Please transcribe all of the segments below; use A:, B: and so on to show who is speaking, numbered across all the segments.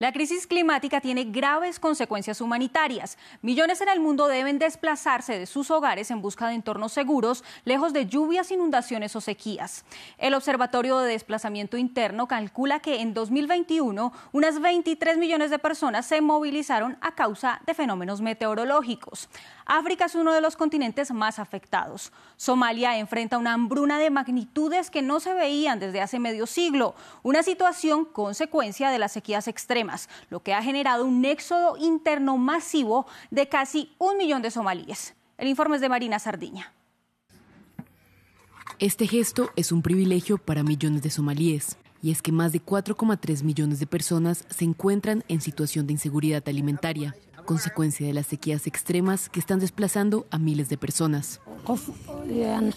A: La crisis climática tiene graves consecuencias humanitarias. Millones en el mundo deben desplazarse de sus hogares en busca de entornos seguros, lejos de lluvias, inundaciones o sequías. El Observatorio de Desplazamiento Interno calcula que en 2021 unas 23 millones de personas se movilizaron a causa de fenómenos meteorológicos. África es uno de los continentes más afectados. Somalia enfrenta una hambruna de magnitudes que no se veían desde hace medio siglo, una situación consecuencia de las sequías extremas, lo que ha generado un éxodo interno masivo de casi un millón de somalíes. El informe es de Marina Sardiña.
B: Este gesto es un privilegio para millones de somalíes, y es que más de 4,3 millones de personas se encuentran en situación de inseguridad alimentaria, consecuencia de las sequías extremas que están desplazando a miles de personas.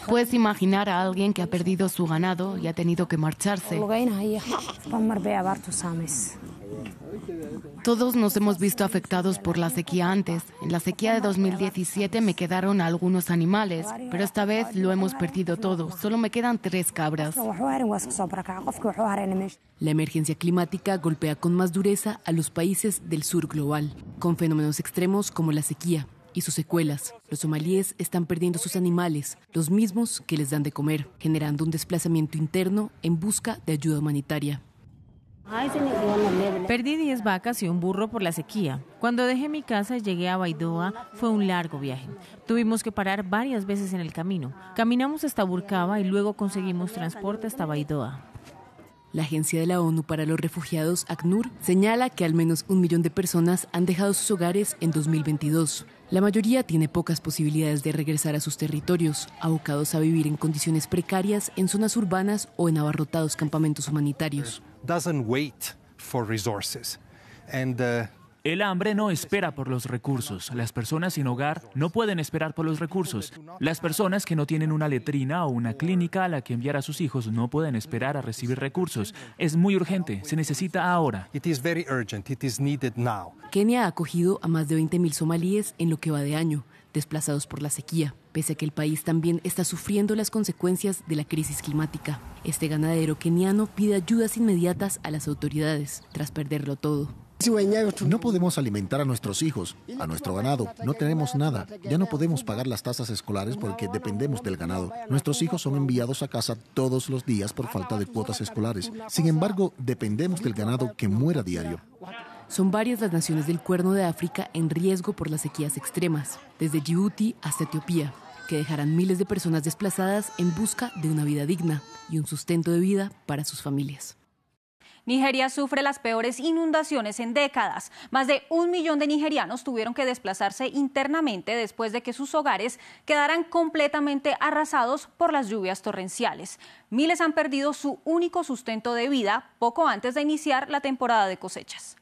C: Puedes imaginar a alguien que ha perdido su ganado y ha tenido que marcharse. Todos nos hemos visto afectados por la sequía antes. En la sequía de 2017 me quedaron algunos animales, pero esta vez lo hemos perdido todo. Solo me quedan tres cabras.
B: La emergencia climática golpea con más dureza a los países del sur global, con fenómenos extremos como la sequía y sus secuelas. Los somalíes están perdiendo sus animales, los mismos que les dan de comer, generando un desplazamiento interno en busca de ayuda humanitaria.
D: Perdí 10 vacas y un burro por la sequía. Cuando dejé mi casa y llegué a Baidoa fue un largo viaje. Tuvimos que parar varias veces en el camino. Caminamos hasta Burkaba y luego conseguimos transporte hasta Baidoa.
B: La Agencia de la ONU para los Refugiados, ACNUR, señala que al menos un millón de personas han dejado sus hogares en 2022. La mayoría tiene pocas posibilidades de regresar a sus territorios, abocados a vivir en condiciones precarias en zonas urbanas o en abarrotados campamentos humanitarios. doesn't wait for resources.
E: And uh, El hambre no espera por los recursos. Las personas sin hogar no pueden esperar por los recursos. Las personas que no tienen una letrina o una clínica a la que enviar a sus hijos no pueden esperar a recibir recursos. Es muy urgente, se necesita ahora.
B: Kenia ha acogido a más de 20.000 somalíes en lo que va de año, desplazados por la sequía, pese a que el país también está sufriendo las consecuencias de la crisis climática. Este ganadero keniano pide ayudas inmediatas a las autoridades, tras perderlo todo.
F: No podemos alimentar a nuestros hijos, a nuestro ganado. No tenemos nada. Ya no podemos pagar las tasas escolares porque dependemos del ganado. Nuestros hijos son enviados a casa todos los días por falta de cuotas escolares. Sin embargo, dependemos del ganado que muera diario.
B: Son varias las naciones del Cuerno de África en riesgo por las sequías extremas, desde Djibouti hasta Etiopía, que dejarán miles de personas desplazadas en busca de una vida digna y un sustento de vida para sus familias.
A: Nigeria sufre las peores inundaciones en décadas. Más de un millón de nigerianos tuvieron que desplazarse internamente después de que sus hogares quedaran completamente arrasados por las lluvias torrenciales. Miles han perdido su único sustento de vida poco antes de iniciar la temporada de cosechas.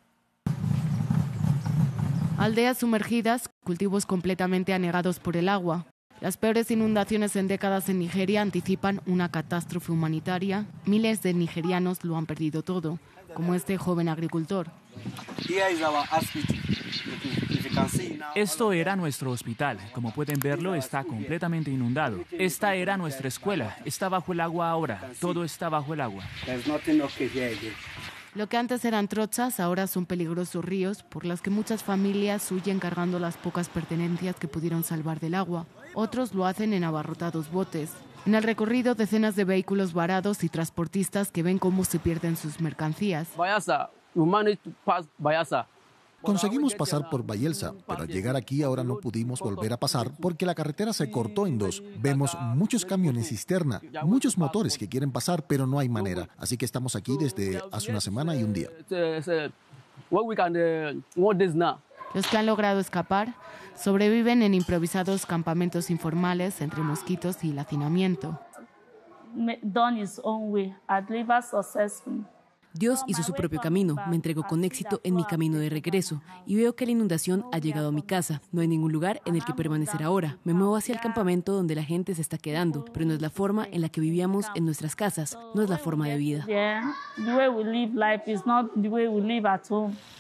C: Aldeas sumergidas, cultivos completamente anegados por el agua. Las peores inundaciones en décadas en Nigeria anticipan una catástrofe humanitaria. Miles de nigerianos lo han perdido todo, como este joven agricultor.
E: Esto era nuestro hospital. Como pueden verlo, está completamente inundado. Esta era nuestra escuela. Está bajo el agua ahora. Todo está bajo el agua.
C: Lo que antes eran trochas, ahora son peligrosos ríos por los que muchas familias huyen cargando las pocas pertenencias que pudieron salvar del agua. Otros lo hacen en abarrotados botes. En el recorrido, decenas de vehículos varados y transportistas que ven cómo se pierden sus mercancías.
F: Conseguimos pasar por Bayelsa, pero al llegar aquí ahora no pudimos volver a pasar porque la carretera se cortó en dos. Vemos muchos camiones cisterna, muchos motores que quieren pasar, pero no hay manera. Así que estamos aquí desde hace una semana y un día.
C: Los que han logrado escapar sobreviven en improvisados campamentos informales entre mosquitos y el hacinamiento.
B: Dios hizo su propio camino, me entregó con éxito en mi camino de regreso y veo que la inundación ha llegado a mi casa. No hay ningún lugar en el que permanecer ahora. Me muevo hacia el campamento donde la gente se está quedando, pero no es la forma en la que vivíamos en nuestras casas, no es la forma de vida.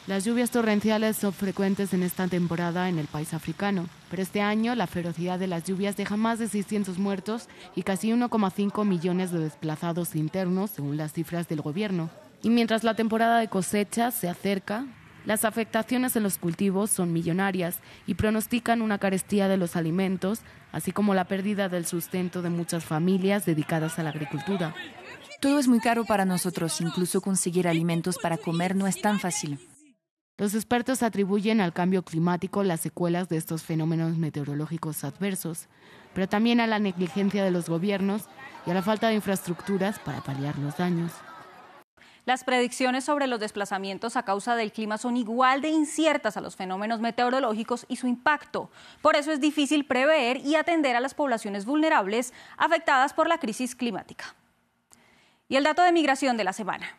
C: Las lluvias torrenciales son frecuentes en esta temporada en el país africano, pero este año la ferocidad de las lluvias deja más de 600 muertos y casi 1,5 millones de desplazados internos, según las cifras del gobierno. Y mientras la temporada de cosecha se acerca, las afectaciones en los cultivos son millonarias y pronostican una carestía de los alimentos, así como la pérdida del sustento de muchas familias dedicadas a la agricultura.
G: Todo es muy caro para nosotros, incluso conseguir alimentos para comer no es tan fácil.
C: Los expertos atribuyen al cambio climático las secuelas de estos fenómenos meteorológicos adversos, pero también a la negligencia de los gobiernos y a la falta de infraestructuras para paliar los daños.
A: Las predicciones sobre los desplazamientos a causa del clima son igual de inciertas a los fenómenos meteorológicos y su impacto. Por eso es difícil prever y atender a las poblaciones vulnerables afectadas por la crisis climática. Y el dato de migración de la semana.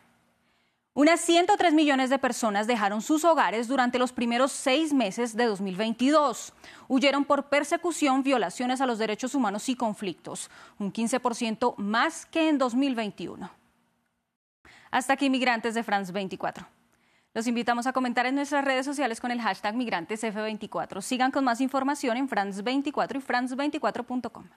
A: Unas 103 millones de personas dejaron sus hogares durante los primeros seis meses de 2022. Huyeron por persecución, violaciones a los derechos humanos y conflictos, un 15% más que en 2021. Hasta aquí Migrantes de France 24. Los invitamos a comentar en nuestras redes sociales con el hashtag MigrantesF24. Sigan con más información en France24 y France24.com.